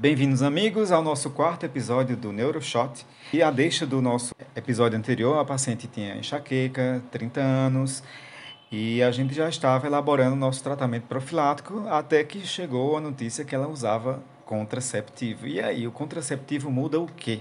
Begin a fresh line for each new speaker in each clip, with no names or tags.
Bem-vindos, amigos, ao nosso quarto episódio do Neuroshot. E a deixa do nosso episódio anterior, a paciente tinha enxaqueca, 30 anos, e a gente já estava elaborando o nosso tratamento profilático até que chegou a notícia que ela usava contraceptivo. E aí, o contraceptivo muda o quê?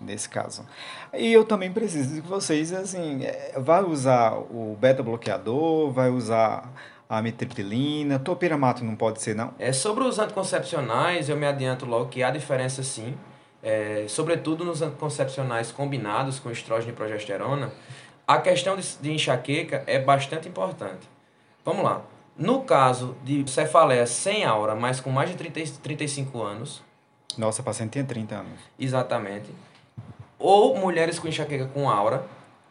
Nesse caso. E eu também preciso que vocês, assim, é, vai usar o beta-bloqueador, vai usar amitriptilina, topiramato não pode ser, não?
É, sobre os anticoncepcionais, eu me adianto logo que há diferença sim, é, sobretudo nos anticoncepcionais combinados com estrógeno e progesterona, a questão de, de enxaqueca é bastante importante. Vamos lá. No caso de cefaleia sem aura, mas com mais de 30, 35 anos.
Nossa, paciente tinha 30 anos.
Exatamente. Ou mulheres com enxaqueca com aura,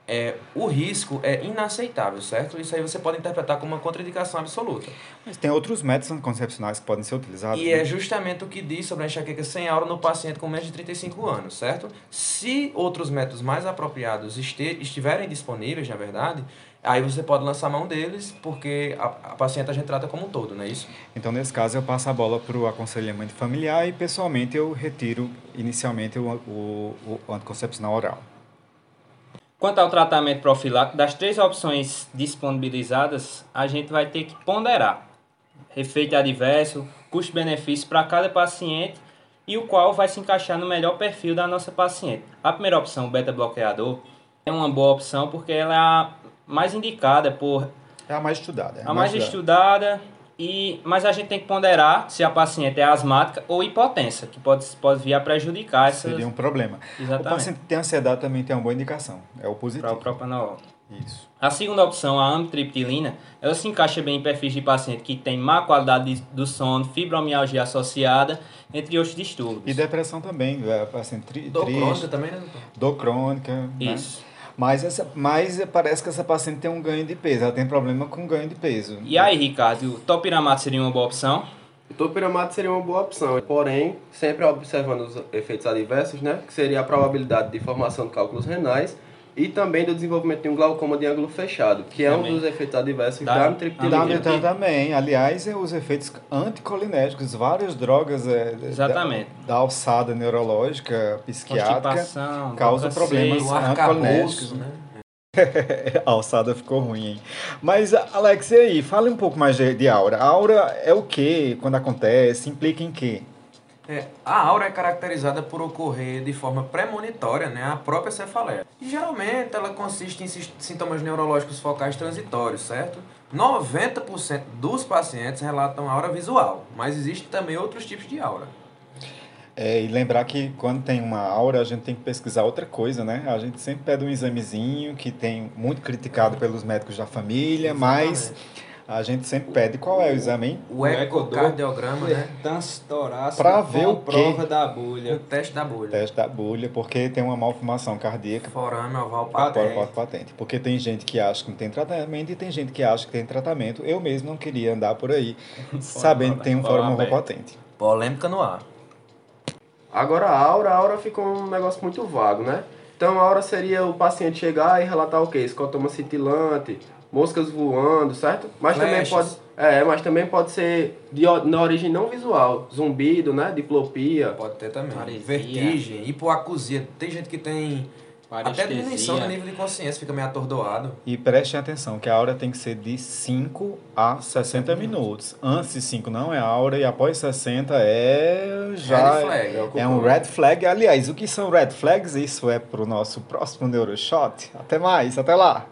é, o risco é inaceitável, certo? Isso aí você pode interpretar como uma contraindicação absoluta.
Mas tem outros métodos anticoncepcionais que podem ser utilizados.
E né? é justamente o que diz sobre a enxaqueca sem aura no paciente com menos de 35 anos, certo? Se outros métodos mais apropriados estiverem disponíveis, na verdade, aí você pode lançar mão deles, porque a, a paciente a gente trata como um todo, não é isso?
Então, nesse caso, eu passo a bola para o aconselhamento familiar e, pessoalmente, eu retiro inicialmente o, o, o anticoncepcional oral.
Quanto ao tratamento profilático, das três opções disponibilizadas, a gente vai ter que ponderar efeito adverso, custo-benefício para cada paciente e o qual vai se encaixar no melhor perfil da nossa paciente. A primeira opção, o beta-bloqueador, é uma boa opção porque ela é a mais indicada por...
É a mais estudada. É
a, mais, mais estudada. estudada e, mas a gente tem que ponderar se a paciente é asmática ou hipotensa, que pode, pode vir a prejudicar essas...
Seria um problema.
Exatamente.
O paciente que tem ansiedade também tem uma boa indicação, é o positivo.
Para o propanolol.
Isso.
A segunda opção, a amitriptilina, ela se encaixa bem em perfis de paciente que tem má qualidade do sono, fibromialgia associada, entre outros distúrbios.
E depressão também, é, paciente tri,
dor
triste.
crônica também, né, doutor?
Dor crônica. Né?
Isso.
Né? Mas, essa, mas parece que essa paciente tem um ganho de peso, ela tem problema com ganho de peso.
E aí, Ricardo, o topiramato seria uma boa opção?
O topiramato seria uma boa opção, porém, sempre observando os efeitos adversos, né? Que seria a probabilidade de formação de cálculos renais e também do desenvolvimento de um glaucoma de ângulo fechado, que é também. um dos efeitos adversos da, da amitriptilina.
Da também. Aliás, é os efeitos anticolinéticos, várias drogas é,
Exatamente.
Da, da, alçada neurológica, psiquiátrica, causam problemas anticolinéticos. Né? a alçada ficou ruim, hein? Mas, Alex, e aí? Fale um pouco mais de, de aura. A aura é o que quando acontece? Implica em quê?
É, a aura é caracterizada por ocorrer de forma premonitória, né, a própria cefaleia. E, geralmente ela consiste em sintomas neurológicos focais transitórios, certo? 90% dos pacientes relatam aura visual, mas existem também outros tipos de aura.
É, e lembrar que quando tem uma aura, a gente tem que pesquisar outra coisa, né? A gente sempre pede um examezinho que tem muito criticado pelos médicos da família, Exatamente. mas a gente sempre pede qual é o exame,
O, o ecocardiograma, né?
Para ver o
prova da bolha.
O teste da bolha. O
teste da bolha, porque tem uma malformação cardíaca.
Forame oval patente.
patente. Porque tem gente que acha que não tem tratamento e tem gente que acha que tem tratamento. Eu mesmo não queria andar por aí sabendo que tem um fórum oval patente.
Polêmica no ar.
Agora a aura, a aura ficou um negócio muito vago, né? Então a aura seria o paciente chegar e relatar o quê? Escotoma cintilante, moscas voando, certo? Mas também pode, é, mas também pode ser de na origem não visual, zumbido, né, diplopia.
Pode ter também. Paresia. Vertigem, hipoacusia. Tem gente que tem até diminuição no nível de consciência, fica meio atordoado.
E prestem atenção que a aura tem que ser de 5 a 60 minutos. Antes de 5 não é aura e após 60 é já
red flag, é,
é um red flag. Aliás, o que são red flags? Isso é para o nosso próximo Neuroshot. Até mais, até lá!